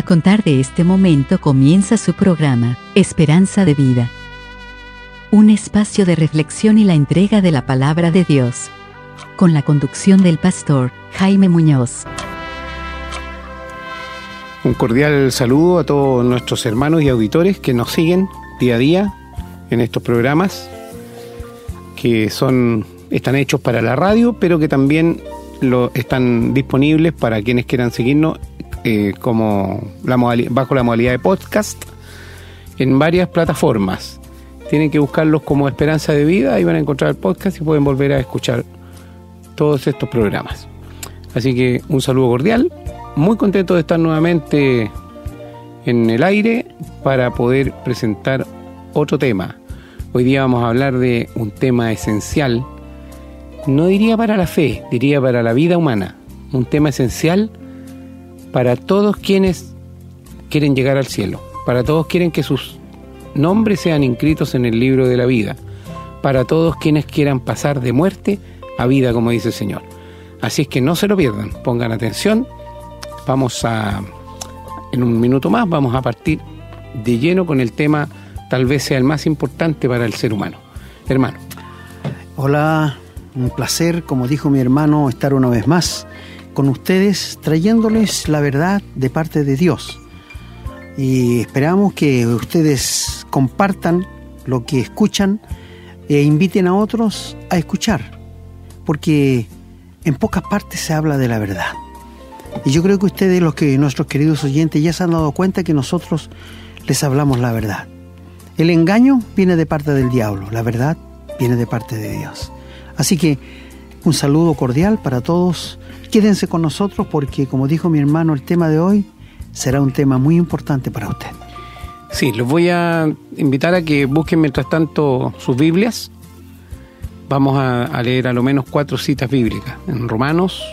A contar de este momento comienza su programa, Esperanza de Vida. Un espacio de reflexión y la entrega de la palabra de Dios. Con la conducción del pastor Jaime Muñoz. Un cordial saludo a todos nuestros hermanos y auditores que nos siguen día a día en estos programas que son están hechos para la radio, pero que también lo, están disponibles para quienes quieran seguirnos eh, como la bajo la modalidad de podcast en varias plataformas. Tienen que buscarlos como Esperanza de Vida, ahí van a encontrar el podcast y pueden volver a escuchar todos estos programas. Así que un saludo cordial, muy contento de estar nuevamente en el aire para poder presentar otro tema. Hoy día vamos a hablar de un tema esencial, no diría para la fe, diría para la vida humana, un tema esencial para todos quienes quieren llegar al cielo, para todos quieren que sus nombres sean inscritos en el libro de la vida, para todos quienes quieran pasar de muerte a vida, como dice el Señor. Así es que no se lo pierdan, pongan atención. Vamos a, en un minuto más, vamos a partir de lleno con el tema, tal vez sea el más importante para el ser humano. Hermano. Hola, un placer, como dijo mi hermano, estar una vez más con ustedes trayéndoles la verdad de parte de Dios. Y esperamos que ustedes compartan lo que escuchan e inviten a otros a escuchar, porque en pocas partes se habla de la verdad. Y yo creo que ustedes, los que nuestros queridos oyentes, ya se han dado cuenta que nosotros les hablamos la verdad. El engaño viene de parte del diablo, la verdad viene de parte de Dios. Así que un saludo cordial para todos Quédense con nosotros porque, como dijo mi hermano, el tema de hoy será un tema muy importante para usted. Sí, los voy a invitar a que busquen mientras tanto sus Biblias. Vamos a, leer a lo menos cuatro citas bíblicas, en Romanos,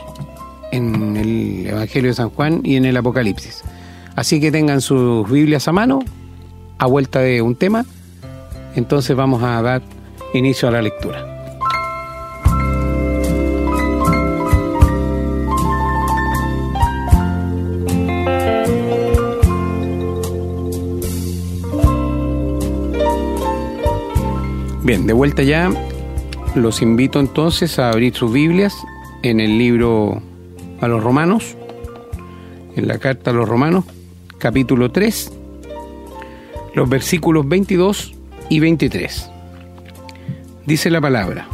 en el Evangelio de San Juan y en el Apocalipsis. Así que tengan sus Biblias a mano, a vuelta de un tema. Entonces vamos a dar inicio a la lectura. Bien, de vuelta ya, los invito entonces a abrir sus Biblias en el libro a los Romanos, en la carta a los Romanos, capítulo 3, los versículos 22 y 23. Dice la palabra,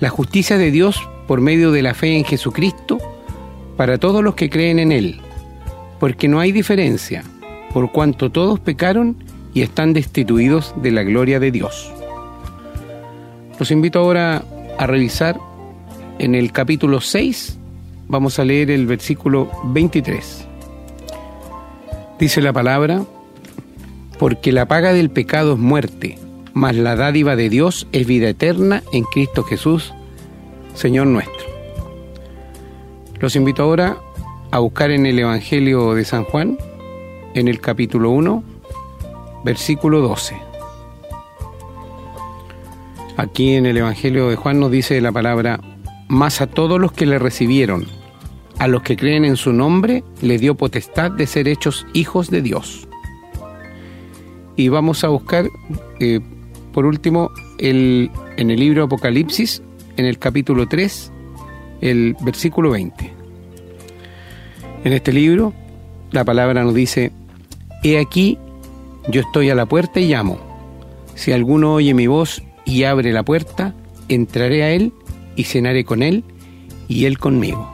la justicia de Dios por medio de la fe en Jesucristo para todos los que creen en Él, porque no hay diferencia, por cuanto todos pecaron y están destituidos de la gloria de Dios. Los invito ahora a revisar en el capítulo 6, vamos a leer el versículo 23. Dice la palabra, porque la paga del pecado es muerte, mas la dádiva de Dios es vida eterna en Cristo Jesús, Señor nuestro. Los invito ahora a buscar en el Evangelio de San Juan, en el capítulo 1, versículo 12. Aquí en el Evangelio de Juan nos dice la palabra, más a todos los que le recibieron, a los que creen en su nombre, le dio potestad de ser hechos hijos de Dios. Y vamos a buscar, eh, por último, el, en el libro Apocalipsis, en el capítulo 3, el versículo 20. En este libro, la palabra nos dice, He aquí yo estoy a la puerta y llamo. Si alguno oye mi voz y abre la puerta, entraré a él y cenaré con él y él conmigo.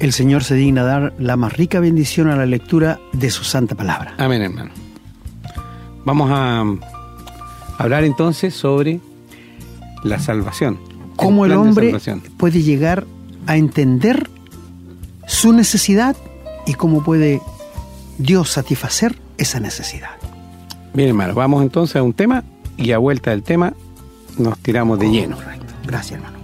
El Señor se digna dar la más rica bendición a la lectura de su santa palabra. Amén, hermano. Vamos a hablar entonces sobre la salvación. Cómo el, el hombre puede llegar a entender su necesidad y cómo puede Dios satisfacer esa necesidad. Bien, hermano, vamos entonces a un tema y a vuelta del tema nos tiramos de lleno. Gracias, hermano.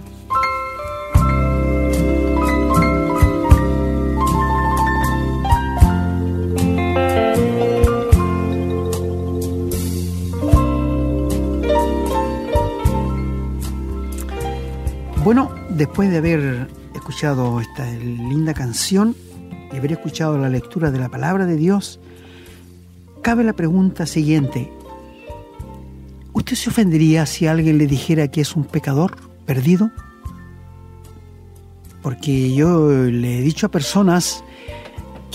Bueno, después de haber escuchado esta linda canción y haber escuchado la lectura de la palabra de Dios, cabe la pregunta siguiente. ¿Usted se ofendería si alguien le dijera que es un pecador perdido? Porque yo le he dicho a personas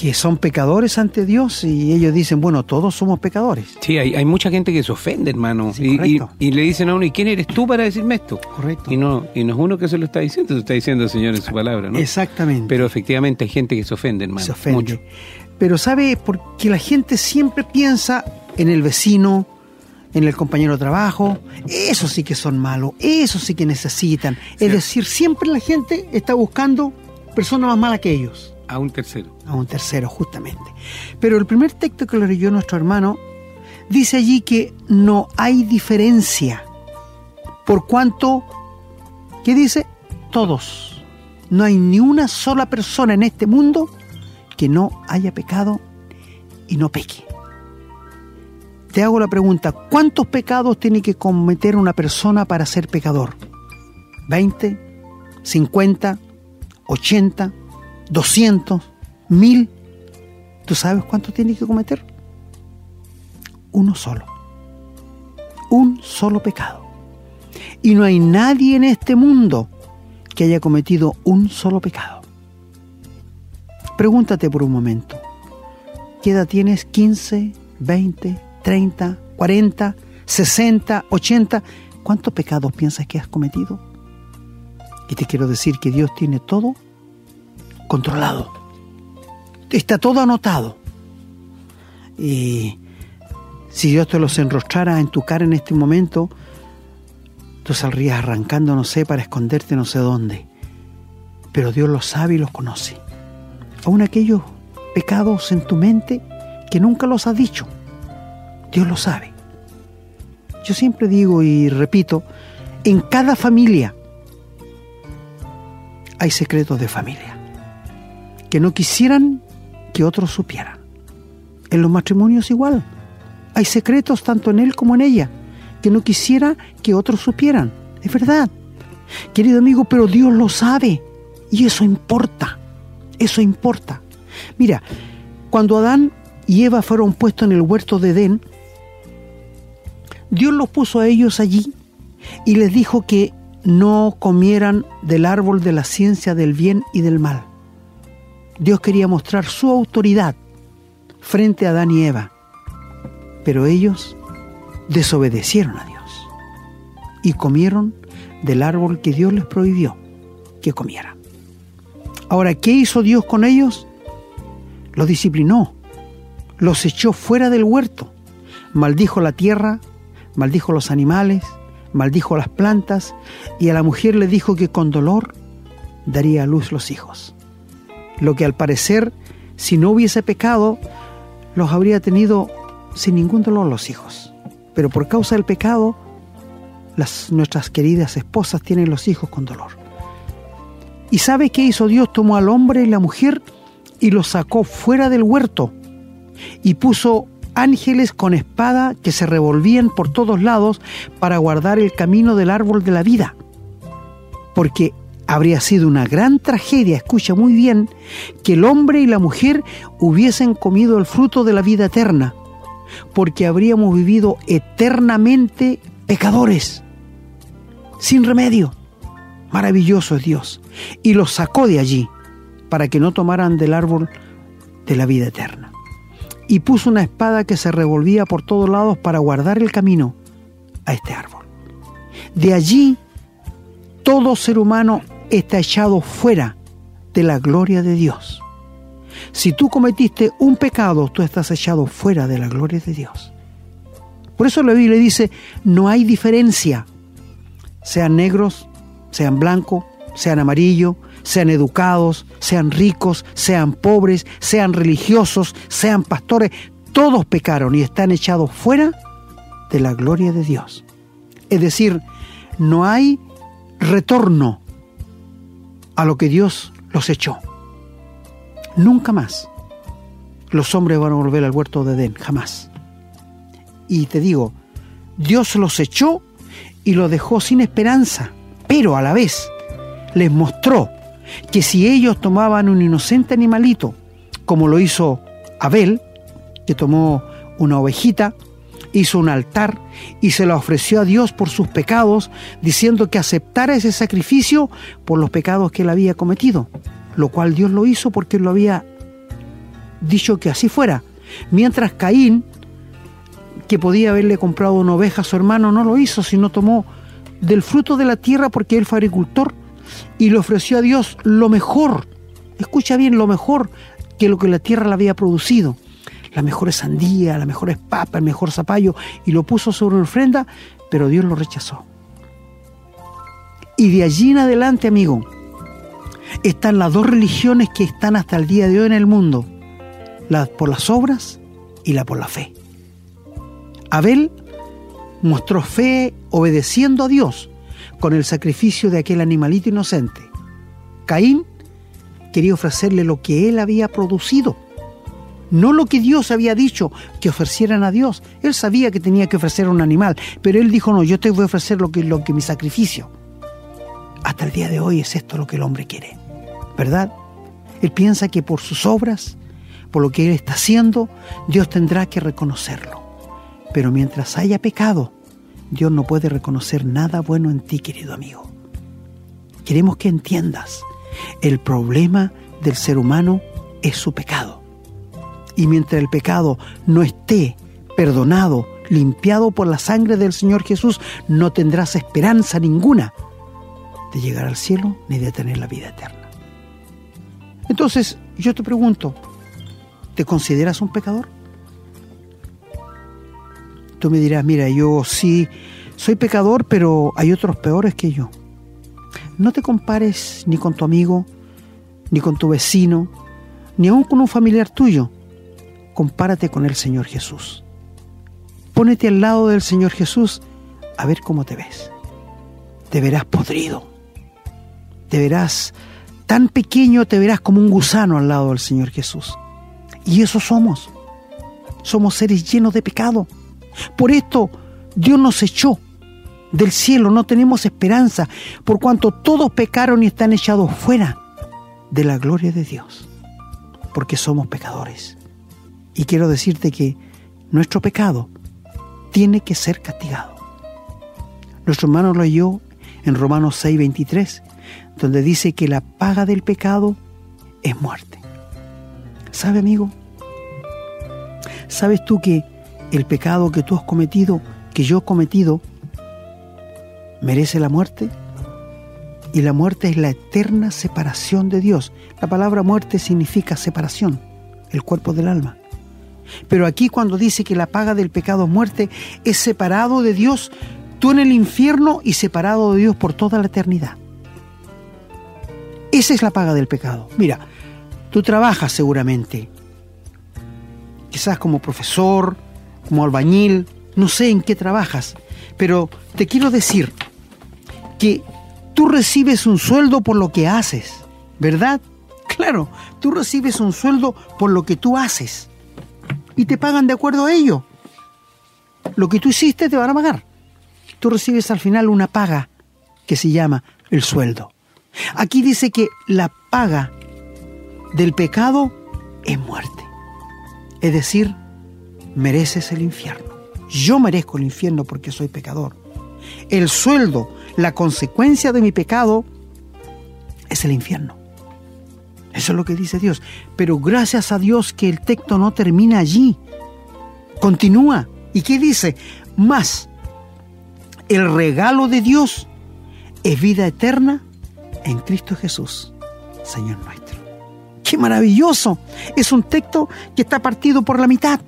que son pecadores ante Dios y ellos dicen, bueno, todos somos pecadores. Sí, hay, mucha gente que se ofende, hermano. y, le dicen a uno, ¿y quién eres tú para decirme esto? Correcto. Y no, y no es uno que se lo está diciendo, se está diciendo el Señor en su palabra, ¿no? Exactamente. Pero efectivamente hay gente que se ofende, hermano. Se ofende. Mucho. Pero ¿sabe? Porque la gente siempre piensa en el vecino, en el compañero de trabajo, eso sí que son malos, eso sí que necesitan. Es decir, siempre la gente está buscando personas más malas que ellos. A un tercero. A un tercero, justamente. Pero el primer texto que le leyó nuestro hermano dice allí que no hay diferencia. Por cuanto, ¿qué dice? Todos. No hay ni una sola persona en este mundo que no haya pecado y no peque. Te hago la pregunta, ¿cuántos pecados tiene que cometer una persona para ser pecador? ¿20? ¿50? ¿80? 200, 1000, ¿tú sabes cuánto tiene que cometer? Uno solo. Un solo pecado. Y no hay nadie en este mundo que haya cometido un solo pecado. Pregúntate por un momento. ¿Qué edad tienes? ¿15, 20, 30, 40, 60, 80? ¿Cuántos pecados piensas que has cometido? Y te quiero decir que Dios tiene todo controlado. Está todo anotado. Y si Dios te los enrostrara en tu cara en este momento, tú saldrías arrancando, no sé, para esconderte no sé dónde. Pero Dios los sabe y los conoce. Aún aquellos pecados en tu mente que nunca los has dicho, Dios lo sabe. Yo siempre digo y repito, en cada familia hay secretos de familia que no quisieran que otros supieran. En los matrimonios igual. Hay secretos tanto en él como en ella que no quisiera que otros supieran. Es verdad. Querido amigo, pero Dios lo sabe. Y eso importa. Eso importa. Mira, cuando Adán y Eva fueron puestos en el huerto de Edén, Dios los puso a ellos allí y les dijo que no comieran del árbol de la ciencia del bien y del mal. Dios quería mostrar su autoridad frente a Adán y Eva, pero ellos desobedecieron a Dios y comieron del árbol que Dios les prohibió que comieran. Ahora, ¿qué hizo Dios con ellos? Los disciplinó, los echó fuera del huerto, maldijo la tierra, maldijo los animales, maldijo las plantas y a la mujer le dijo que con dolor daría a luz los hijos lo que al parecer, si no hubiese pecado, los habría tenido sin ningún dolor los hijos. Pero por causa del pecado, las, nuestras queridas esposas tienen los hijos con dolor. ¿Y sabe qué hizo Dios? Tomó al hombre y la mujer y los sacó fuera del huerto y puso ángeles con espada que se revolvían por todos lados para guardar el camino del árbol de la vida. Porque habría sido una gran tragedia, escucha muy bien, que el hombre y la mujer hubiesen comido el fruto de la vida eterna, porque habríamos vivido eternamente pecadores, sin remedio. Maravilloso es Dios. Y los sacó de allí para que no tomaran del árbol de la vida eterna. Y puso una espada que se revolvía por todos lados para guardar el camino a este árbol. De allí todo ser humano está echado fuera de la gloria de Dios. Si tú cometiste un pecado, tú estás echado fuera de la gloria de Dios. Por eso la Biblia dice, no hay diferencia, sean negros, sean blancos, sean amarillos, sean educados, sean ricos, sean pobres, sean religiosos, sean pastores, todos pecaron y están echados fuera de la gloria de Dios. Es decir, no hay retorno a lo que Dios los echó. Nunca más los hombres van a volver al huerto de Edén, jamás. Y te digo, Dios los echó y los dejó sin esperanza, pero a la vez les mostró que si ellos tomaban un inocente animalito, como lo hizo Abel, que tomó una ovejita, hizo un altar y se la ofreció a Dios por sus pecados, diciendo que aceptara ese sacrificio por los pecados que él había cometido, lo cual Dios lo hizo porque lo había dicho que así fuera. Mientras Caín, que podía haberle comprado una oveja a su hermano, no lo hizo, sino tomó del fruto de la tierra porque él fue agricultor y le ofreció a Dios lo mejor, escucha bien, lo mejor que lo que la tierra le había producido la mejor sandía, la mejor papa, el mejor zapallo, y lo puso sobre una ofrenda, pero Dios lo rechazó. Y de allí en adelante, amigo, están las dos religiones que están hasta el día de hoy en el mundo, la por las obras y la por la fe. Abel mostró fe obedeciendo a Dios con el sacrificio de aquel animalito inocente. Caín quería ofrecerle lo que él había producido no lo que Dios había dicho que ofrecieran a Dios. Él sabía que tenía que ofrecer un animal, pero él dijo, no, yo te voy a ofrecer lo que, lo que mi sacrificio. Hasta el día de hoy es esto lo que el hombre quiere, ¿verdad? Él piensa que por sus obras, por lo que él está haciendo, Dios tendrá que reconocerlo. Pero mientras haya pecado, Dios no puede reconocer nada bueno en ti, querido amigo. Queremos que entiendas, el problema del ser humano es su pecado. Y mientras el pecado no esté perdonado, limpiado por la sangre del Señor Jesús, no tendrás esperanza ninguna de llegar al cielo ni de tener la vida eterna. Entonces, yo te pregunto, ¿te consideras un pecador? Tú me dirás, mira, yo sí soy pecador, pero hay otros peores que yo. No te compares ni con tu amigo, ni con tu vecino, ni aún con un familiar tuyo compárate con el Señor Jesús. Pónete al lado del Señor Jesús a ver cómo te ves. Te verás podrido. Te verás tan pequeño, te verás como un gusano al lado del Señor Jesús. Y eso somos. Somos seres llenos de pecado. Por esto Dios nos echó del cielo, no tenemos esperanza, por cuanto todos pecaron y están echados fuera de la gloria de Dios, porque somos pecadores. Y quiero decirte que nuestro pecado tiene que ser castigado. Nuestro hermano lo leyó en Romanos 6, 23, donde dice que la paga del pecado es muerte. ¿Sabe, amigo? ¿Sabes tú que el pecado que tú has cometido, que yo he cometido, merece la muerte? Y la muerte es la eterna separación de Dios. La palabra muerte significa separación, el cuerpo del alma. Pero aquí cuando dice que la paga del pecado es muerte, es separado de Dios, tú en el infierno y separado de Dios por toda la eternidad. Esa es la paga del pecado. Mira, tú trabajas seguramente, quizás como profesor, como albañil, no sé en qué trabajas, pero te quiero decir que tú recibes un sueldo por lo que haces, ¿verdad? Claro, tú recibes un sueldo por lo que tú haces y te pagan de acuerdo a ello. Lo que tú hiciste te van a pagar. Tú recibes al final una paga que se llama el sueldo. Aquí dice que la paga del pecado es muerte. Es decir, mereces el infierno. Yo merezco el infierno porque soy pecador. El sueldo, la consecuencia de mi pecado, es el infierno. Eso es lo que dice Dios. Pero gracias a Dios que el texto no termina allí. Continúa. ¿Y qué dice? Más, el regalo de Dios es vida eterna en Cristo Jesús, Señor nuestro. ¡Qué maravilloso! Es un texto que está partido por la mitad.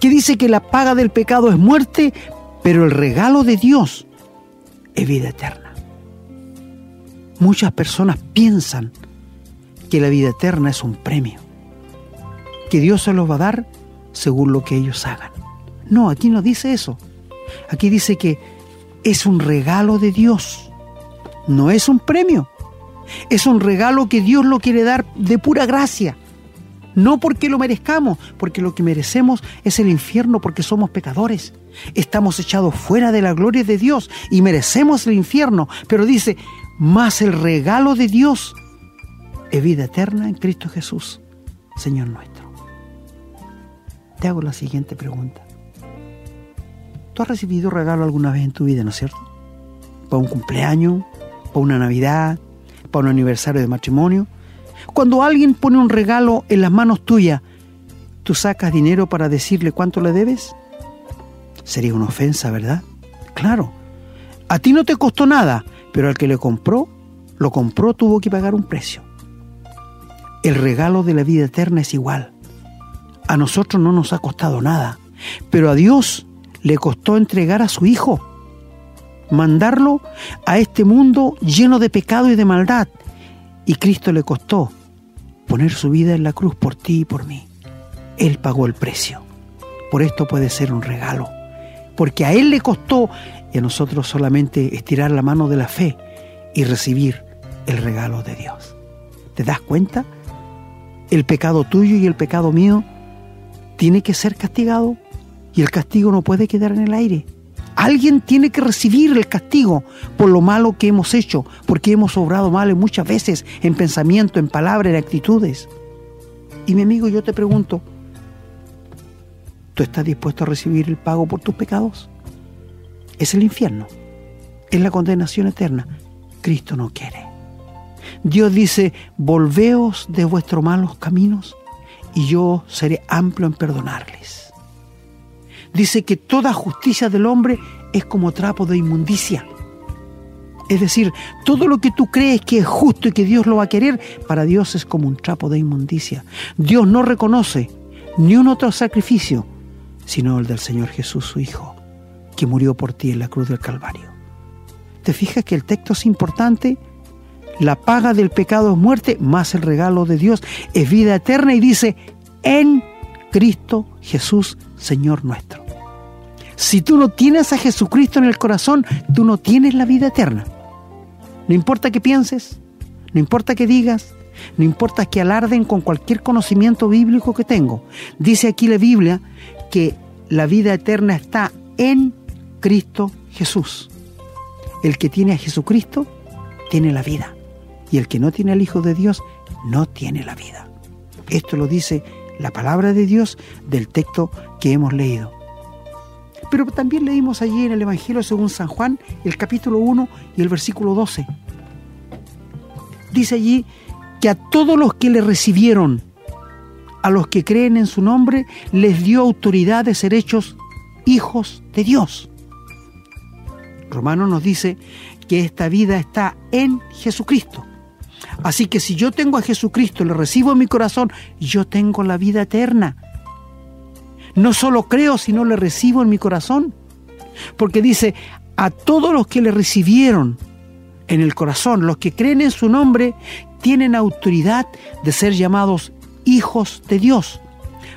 Que dice que la paga del pecado es muerte, pero el regalo de Dios es vida eterna. Muchas personas piensan que la vida eterna es un premio, que Dios se los va a dar según lo que ellos hagan. No, aquí no dice eso. Aquí dice que es un regalo de Dios, no es un premio. Es un regalo que Dios lo quiere dar de pura gracia. No porque lo merezcamos, porque lo que merecemos es el infierno porque somos pecadores. Estamos echados fuera de la gloria de Dios y merecemos el infierno. Pero dice, más el regalo de Dios es vida eterna en Cristo Jesús, Señor nuestro. Te hago la siguiente pregunta. ¿Tú has recibido regalo alguna vez en tu vida, no es cierto? Para un cumpleaños, para una Navidad, para un aniversario de matrimonio. Cuando alguien pone un regalo en las manos tuyas, ¿tú sacas dinero para decirle cuánto le debes? Sería una ofensa, ¿verdad? Claro. A ti no te costó nada, pero al que le compró, lo compró, tuvo que pagar un precio. El regalo de la vida eterna es igual. A nosotros no nos ha costado nada, pero a Dios le costó entregar a su Hijo, mandarlo a este mundo lleno de pecado y de maldad. Y Cristo le costó poner su vida en la cruz por ti y por mí. Él pagó el precio. Por esto puede ser un regalo. Porque a Él le costó y a nosotros solamente estirar la mano de la fe y recibir el regalo de Dios. ¿Te das cuenta? El pecado tuyo y el pecado mío tiene que ser castigado y el castigo no puede quedar en el aire. Alguien tiene que recibir el castigo por lo malo que hemos hecho, porque hemos obrado mal muchas veces en pensamiento, en palabra, en actitudes. Y mi amigo, yo te pregunto, ¿tú estás dispuesto a recibir el pago por tus pecados? Es el infierno, es la condenación eterna. Cristo no quiere. Dios dice, volveos de vuestros malos caminos y yo seré amplio en perdonarles. Dice que toda justicia del hombre es como trapo de inmundicia. Es decir, todo lo que tú crees que es justo y que Dios lo va a querer, para Dios es como un trapo de inmundicia. Dios no reconoce ni un otro sacrificio, sino el del Señor Jesús, su Hijo, que murió por ti en la cruz del Calvario. ¿Te fijas que el texto es importante? La paga del pecado es muerte, más el regalo de Dios es vida eterna y dice, en Cristo Jesús, Señor nuestro. Si tú no tienes a Jesucristo en el corazón, tú no tienes la vida eterna. No importa que pienses, no importa que digas, no importa que alarden con cualquier conocimiento bíblico que tengo. Dice aquí la Biblia que la vida eterna está en Cristo Jesús. El que tiene a Jesucristo tiene la vida. Y el que no tiene al Hijo de Dios no tiene la vida. Esto lo dice la palabra de Dios del texto que hemos leído. Pero también leímos allí en el Evangelio según San Juan, el capítulo 1 y el versículo 12. Dice allí que a todos los que le recibieron, a los que creen en su nombre, les dio autoridad de ser hechos hijos de Dios. Romano nos dice que esta vida está en Jesucristo. Así que si yo tengo a Jesucristo, le recibo en mi corazón, yo tengo la vida eterna. No solo creo, sino le recibo en mi corazón. Porque dice, a todos los que le recibieron en el corazón, los que creen en su nombre, tienen autoridad de ser llamados hijos de Dios,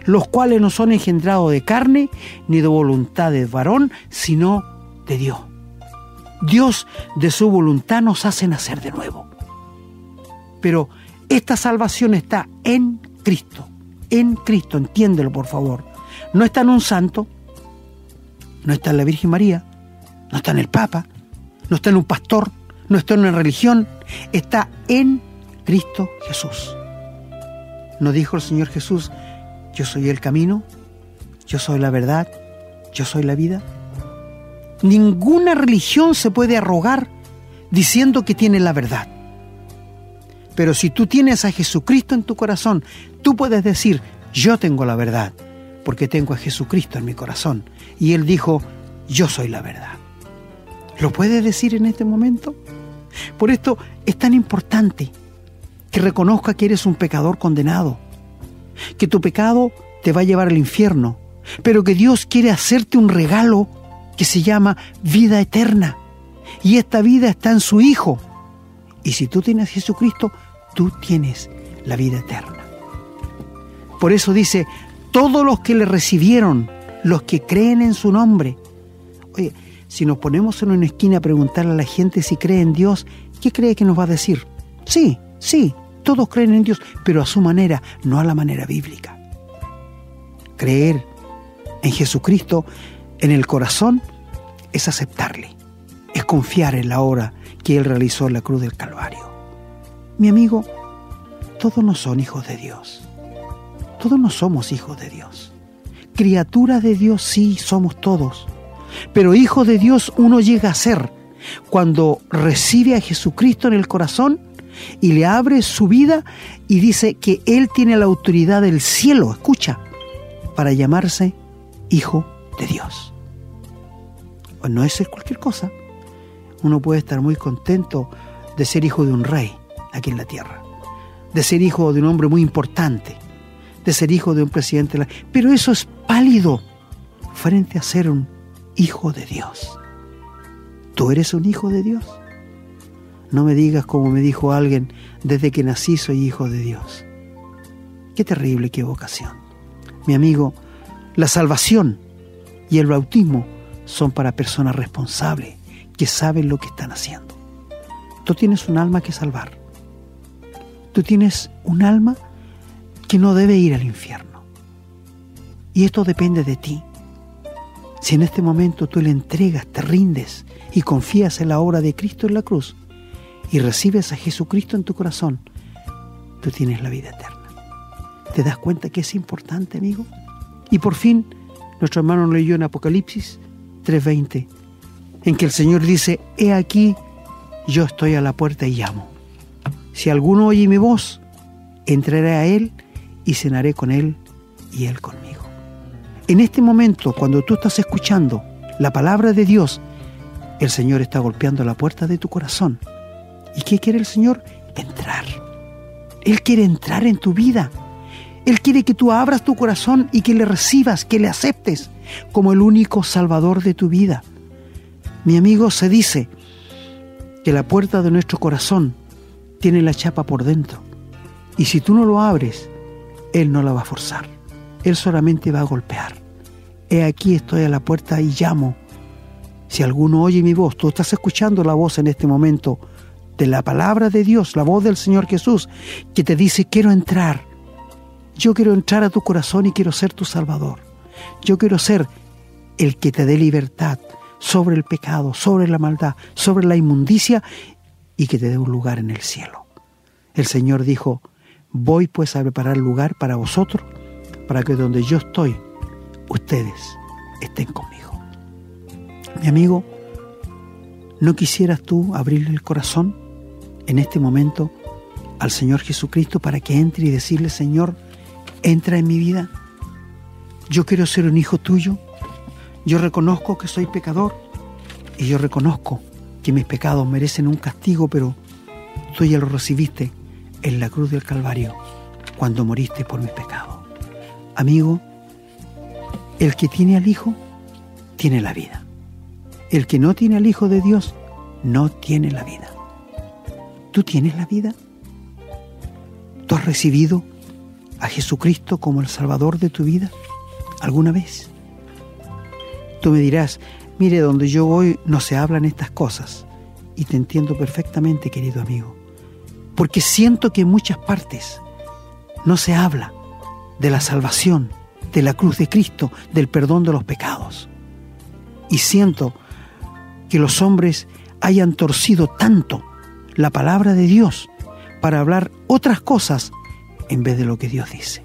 los cuales no son engendrados de carne ni de voluntad de varón, sino de Dios. Dios de su voluntad nos hace nacer de nuevo. Pero esta salvación está en Cristo, en Cristo, entiéndelo por favor. No está en un santo, no está en la Virgen María, no está en el Papa, no está en un pastor, no está en una religión, está en Cristo Jesús. ¿No dijo el Señor Jesús, yo soy el camino, yo soy la verdad, yo soy la vida? Ninguna religión se puede arrogar diciendo que tiene la verdad. Pero si tú tienes a Jesucristo en tu corazón, tú puedes decir, yo tengo la verdad, porque tengo a Jesucristo en mi corazón. Y Él dijo, yo soy la verdad. ¿Lo puedes decir en este momento? Por esto es tan importante que reconozca que eres un pecador condenado, que tu pecado te va a llevar al infierno, pero que Dios quiere hacerte un regalo que se llama vida eterna. Y esta vida está en su Hijo. Y si tú tienes a Jesucristo, tú tienes la vida eterna. Por eso dice, todos los que le recibieron, los que creen en su nombre. Oye, si nos ponemos en una esquina a preguntarle a la gente si cree en Dios, ¿qué cree que nos va a decir? Sí, sí, todos creen en Dios, pero a su manera, no a la manera bíblica. Creer en Jesucristo en el corazón es aceptarle, es confiar en la obra que Él realizó en la cruz del Calvario. Mi amigo, todos no son hijos de Dios. Todos no somos hijos de Dios. Criaturas de Dios sí somos todos. Pero hijo de Dios uno llega a ser cuando recibe a Jesucristo en el corazón y le abre su vida y dice que Él tiene la autoridad del cielo, escucha, para llamarse hijo de Dios. No es cualquier cosa. Uno puede estar muy contento de ser hijo de un rey aquí en la tierra, de ser hijo de un hombre muy importante, de ser hijo de un presidente. Pero eso es pálido frente a ser un hijo de Dios. ¿Tú eres un hijo de Dios? No me digas como me dijo alguien, desde que nací soy hijo de Dios. Qué terrible equivocación. Mi amigo, la salvación y el bautismo son para personas responsables que saben lo que están haciendo. Tú tienes un alma que salvar. Tú tienes un alma que no debe ir al infierno. Y esto depende de ti. Si en este momento tú le entregas, te rindes y confías en la obra de Cristo en la cruz y recibes a Jesucristo en tu corazón, tú tienes la vida eterna. ¿Te das cuenta que es importante, amigo? Y por fin, nuestro hermano leyó en Apocalipsis 3:20, en que el Señor dice, he aquí, yo estoy a la puerta y llamo. Si alguno oye mi voz, entraré a Él y cenaré con Él y Él conmigo. En este momento, cuando tú estás escuchando la palabra de Dios, el Señor está golpeando la puerta de tu corazón. ¿Y qué quiere el Señor? Entrar. Él quiere entrar en tu vida. Él quiere que tú abras tu corazón y que le recibas, que le aceptes como el único salvador de tu vida. Mi amigo, se dice que la puerta de nuestro corazón tiene la chapa por dentro. Y si tú no lo abres, Él no la va a forzar. Él solamente va a golpear. He aquí estoy a la puerta y llamo. Si alguno oye mi voz, tú estás escuchando la voz en este momento de la palabra de Dios, la voz del Señor Jesús, que te dice, quiero entrar. Yo quiero entrar a tu corazón y quiero ser tu Salvador. Yo quiero ser el que te dé libertad sobre el pecado, sobre la maldad, sobre la inmundicia y que te dé un lugar en el cielo. El Señor dijo, voy pues a preparar lugar para vosotros, para que donde yo estoy, ustedes estén conmigo. Mi amigo, ¿no quisieras tú abrirle el corazón en este momento al Señor Jesucristo para que entre y decirle, Señor, entra en mi vida? Yo quiero ser un hijo tuyo. Yo reconozco que soy pecador y yo reconozco que mis pecados merecen un castigo, pero tú ya lo recibiste en la cruz del Calvario cuando moriste por mis pecados. Amigo, el que tiene al Hijo tiene la vida. El que no tiene al Hijo de Dios no tiene la vida. ¿Tú tienes la vida? ¿Tú has recibido a Jesucristo como el Salvador de tu vida? alguna vez. Tú me dirás, mire, donde yo voy no se hablan estas cosas. Y te entiendo perfectamente, querido amigo. Porque siento que en muchas partes no se habla de la salvación, de la cruz de Cristo, del perdón de los pecados. Y siento que los hombres hayan torcido tanto la palabra de Dios para hablar otras cosas en vez de lo que Dios dice.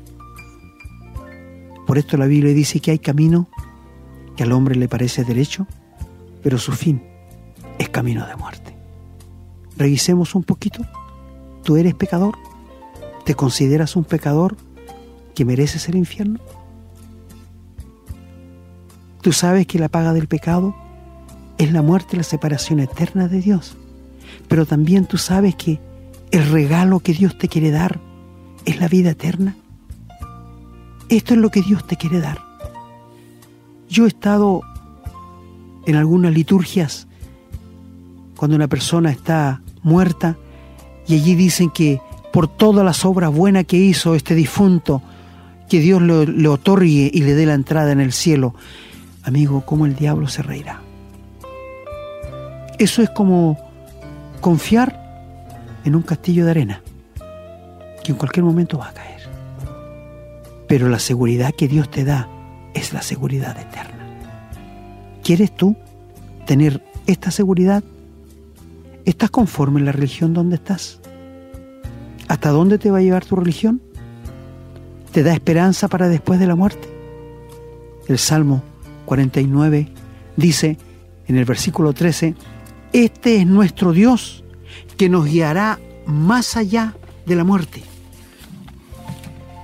Por esto la Biblia dice que hay camino que al hombre le parece derecho, pero su fin es camino de muerte. Revisemos un poquito. ¿Tú eres pecador? ¿Te consideras un pecador que mereces el infierno? ¿Tú sabes que la paga del pecado es la muerte y la separación eterna de Dios? Pero también tú sabes que el regalo que Dios te quiere dar es la vida eterna. Esto es lo que Dios te quiere dar. Yo he estado en algunas liturgias cuando una persona está muerta y allí dicen que por todas las obras buenas que hizo este difunto, que Dios le, otorgue y le dé la entrada en el cielo. Amigo, ¿cómo el diablo se reirá? Eso es como confiar en un castillo de arena que en cualquier momento va a caer. Pero la seguridad que Dios te da es la seguridad eterna. ¿Quieres tú tener esta seguridad? ¿Estás conforme en la religión donde estás? ¿Hasta dónde te va a llevar tu religión? ¿Te da esperanza para después de la muerte? El Salmo 49 dice en el versículo 13, Este es nuestro Dios que nos guiará más allá de la muerte.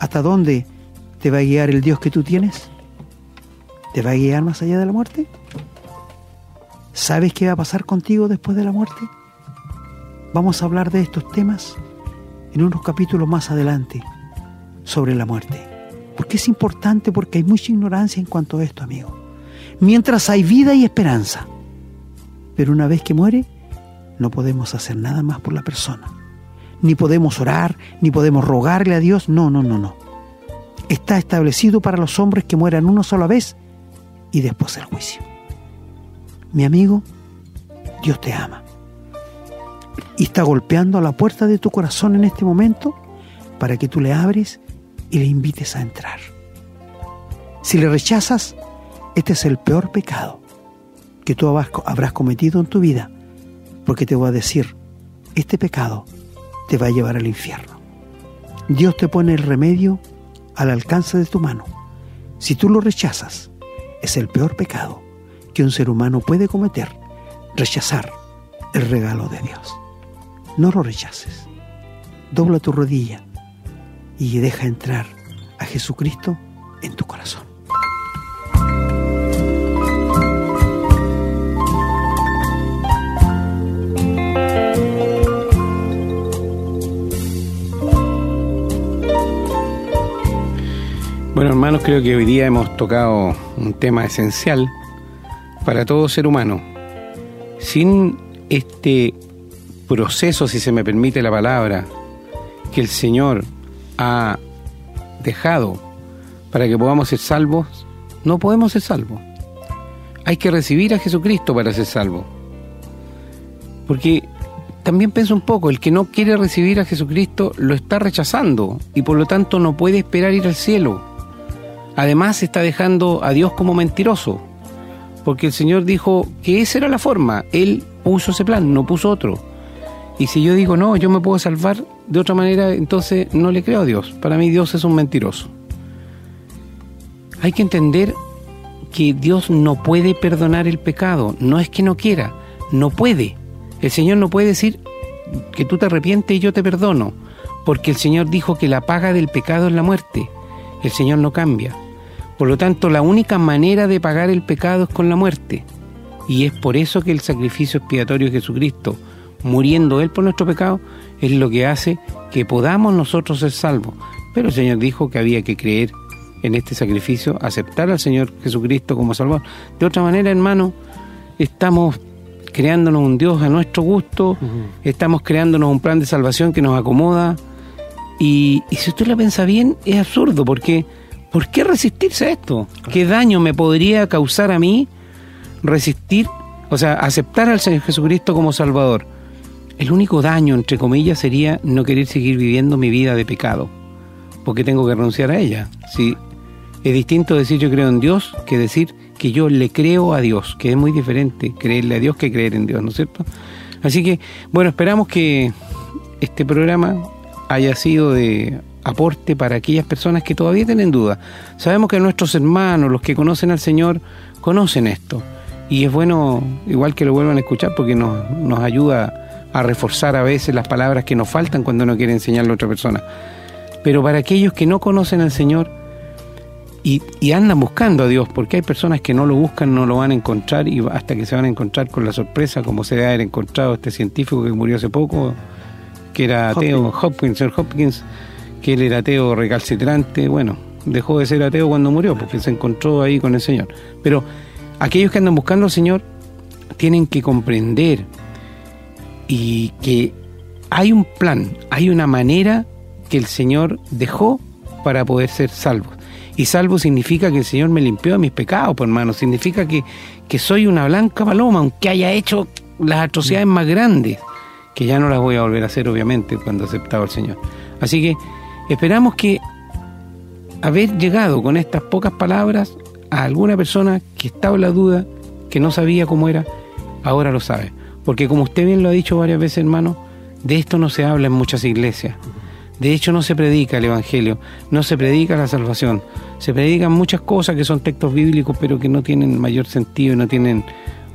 ¿Hasta dónde te va a guiar el Dios que tú tienes? ¿Te va a guiar más allá de la muerte? ¿Sabes qué va a pasar contigo después de la muerte? Vamos a hablar de estos temas en unos capítulos más adelante sobre la muerte. Porque es importante, porque hay mucha ignorancia en cuanto a esto, amigo. Mientras hay vida y esperanza. Pero una vez que muere, no podemos hacer nada más por la persona. Ni podemos orar, ni podemos rogarle a Dios. No, no, no, no. Está establecido para los hombres que mueran una sola vez y después el juicio. Mi amigo, Dios te ama. Y está golpeando a la puerta de tu corazón en este momento para que tú le abres y le invites a entrar. Si le rechazas, este es el peor pecado que tú habrás cometido en tu vida, porque te voy a decir, este pecado te va a llevar al infierno. Dios te pone el remedio al alcance de tu mano. Si tú lo rechazas, es el peor pecado que un ser humano puede cometer, rechazar el regalo de Dios. No lo rechaces. Dobla tu rodilla y deja entrar a Jesucristo en tu corazón. Bueno, hermanos, creo que hoy día hemos tocado un tema esencial para todo ser humano. Sin este proceso, si se me permite la palabra, que el Señor ha dejado para que podamos ser salvos, no podemos ser salvos. Hay que recibir a Jesucristo para ser salvo. Porque también pienso un poco, el que no quiere recibir a Jesucristo lo está rechazando y por lo tanto no puede esperar ir al cielo. Además está dejando a Dios como mentiroso, porque el Señor dijo que esa era la forma, Él puso ese plan, no puso otro. Y si yo digo, no, yo me puedo salvar de otra manera, entonces no le creo a Dios. Para mí Dios es un mentiroso. Hay que entender que Dios no puede perdonar el pecado. No es que no quiera, no puede. El Señor no puede decir que tú te arrepientes y yo te perdono, porque el Señor dijo que la paga del pecado es la muerte. El Señor no cambia. Por lo tanto, la única manera de pagar el pecado es con la muerte. Y es por eso que el sacrificio expiatorio de Jesucristo muriendo Él por nuestro pecado, es lo que hace que podamos nosotros ser salvos. Pero el Señor dijo que había que creer en este sacrificio, aceptar al Señor Jesucristo como Salvador. De otra manera, hermano, estamos creándonos un Dios a nuestro gusto, estamos creándonos un plan de salvación que nos acomoda. Y, si usted lo piensa bien, es absurdo, porque ¿por qué resistirse a esto? ¿Qué daño me podría causar a mí resistir, o sea, aceptar al Señor Jesucristo como Salvador? El único daño, entre comillas, sería no querer seguir viviendo mi vida de pecado, porque tengo que renunciar a ella. Si es distinto decir yo creo en Dios que decir que yo le creo a Dios, que es muy diferente creerle a Dios que creer en Dios, ¿no es cierto? Así que, bueno, esperamos que este programa haya sido de aporte para aquellas personas que todavía tienen dudas. Sabemos que nuestros hermanos, los que conocen al Señor, conocen esto. Y es bueno, igual que lo vuelvan a escuchar, porque nos, nos ayuda a reforzar a veces las palabras que nos faltan cuando uno quiere enseñarle a otra persona. Pero para aquellos que no conocen al Señor y, andan buscando a Dios, porque hay personas que no lo buscan, no lo van a encontrar y hasta que se van a encontrar con la sorpresa, como se debe haber encontrado este científico que murió hace poco, que era ateo, Hopkins, Hopkins, que él era ateo recalcitrante, bueno, dejó de ser ateo cuando murió, porque se encontró ahí con el Señor. Pero aquellos que andan buscando al Señor tienen que comprender y que hay un plan, hay una manera que el Señor dejó para poder ser salvo. Y salvo significa que el Señor me limpió de mis pecados, pues hermano. Significa que, que soy una blanca paloma, aunque haya hecho las atrocidades más grandes, que ya no las voy a volver a hacer, obviamente, cuando he aceptado al Señor. Así que esperamos que haber llegado con estas pocas palabras a alguna persona que estaba en la duda, que no sabía cómo era, ahora lo sabe. Porque como usted bien lo ha dicho varias veces, hermano, de esto no se habla en muchas iglesias. De hecho, no se predica el Evangelio, no se predica la salvación. Se predican muchas cosas que son textos bíblicos, pero que no tienen mayor sentido y no tienen,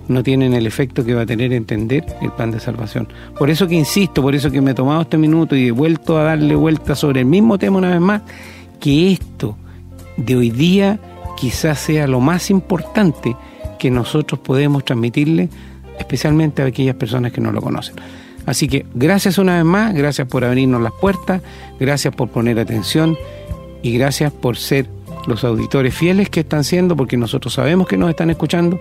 no tienen el efecto que va a tener entender el plan de salvación. Por eso que insisto, por eso que me he tomado este minuto y he vuelto a darle vuelta sobre el mismo tema una vez más, que esto de hoy día quizás sea lo más importante que nosotros podemos transmitirle, especialmente a aquellas personas que no lo conocen. Así que gracias una vez más, gracias por abrirnos las puertas, gracias por poner atención y gracias por ser los auditores fieles que están siendo, porque nosotros sabemos que nos están escuchando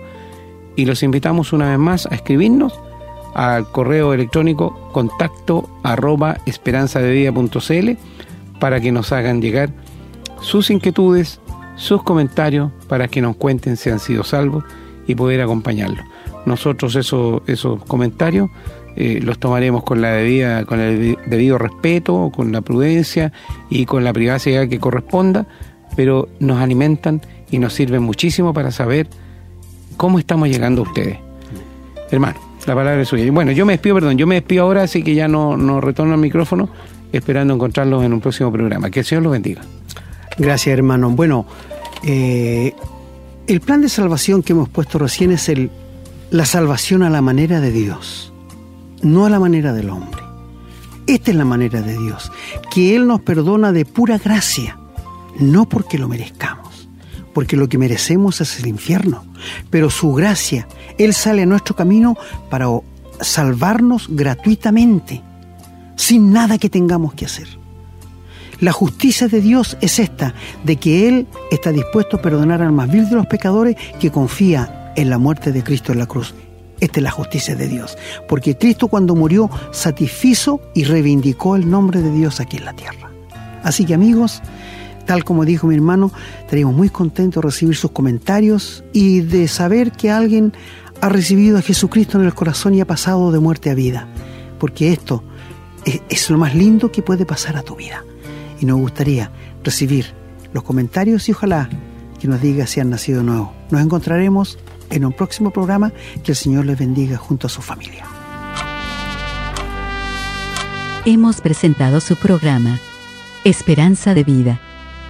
y los invitamos una vez más a escribirnos al correo electrónico contacto arroba esperanzadevida.cl para que nos hagan llegar sus inquietudes, sus comentarios, para que nos cuenten si han sido salvos y poder acompañarlos. Nosotros esos, esos comentarios eh, los tomaremos con la debida, con el debido respeto, con la prudencia y con la privacidad que corresponda, pero nos alimentan y nos sirven muchísimo para saber cómo estamos llegando a ustedes. Hermano, la palabra es suya. Bueno, yo me despido, perdón, yo me despido ahora, así que ya no, no retorno al micrófono, esperando encontrarlos en un próximo programa. Que el Señor los bendiga. Gracias, hermano. Bueno, eh, el plan de salvación que hemos puesto recién es el, la salvación a la manera de Dios no a la manera del hombre. Esta es la manera de Dios, que Él nos perdona de pura gracia, no porque lo merezcamos, porque lo que merecemos es el infierno, pero su gracia, Él sale a nuestro camino para salvarnos gratuitamente, sin nada que tengamos que hacer. La justicia de Dios es esta, de que Él está dispuesto a perdonar al más vil de los pecadores que confía en la muerte de Cristo en la cruz esta es la justicia de Dios, porque Cristo cuando murió satisfizo y reivindicó el nombre de Dios aquí en la tierra. Así que amigos, tal como dijo mi hermano, estaríamos muy contentos de recibir sus comentarios y de saber que alguien ha recibido a Jesucristo en el corazón y ha pasado de muerte a vida, porque esto es, es lo más lindo que puede pasar a tu vida. Y nos gustaría recibir los comentarios y ojalá que nos diga si han nacido nuevo. Nos encontraremos en un próximo programa. Que el Señor les bendiga junto a su familia. Hemos presentado su programa, Esperanza de Vida,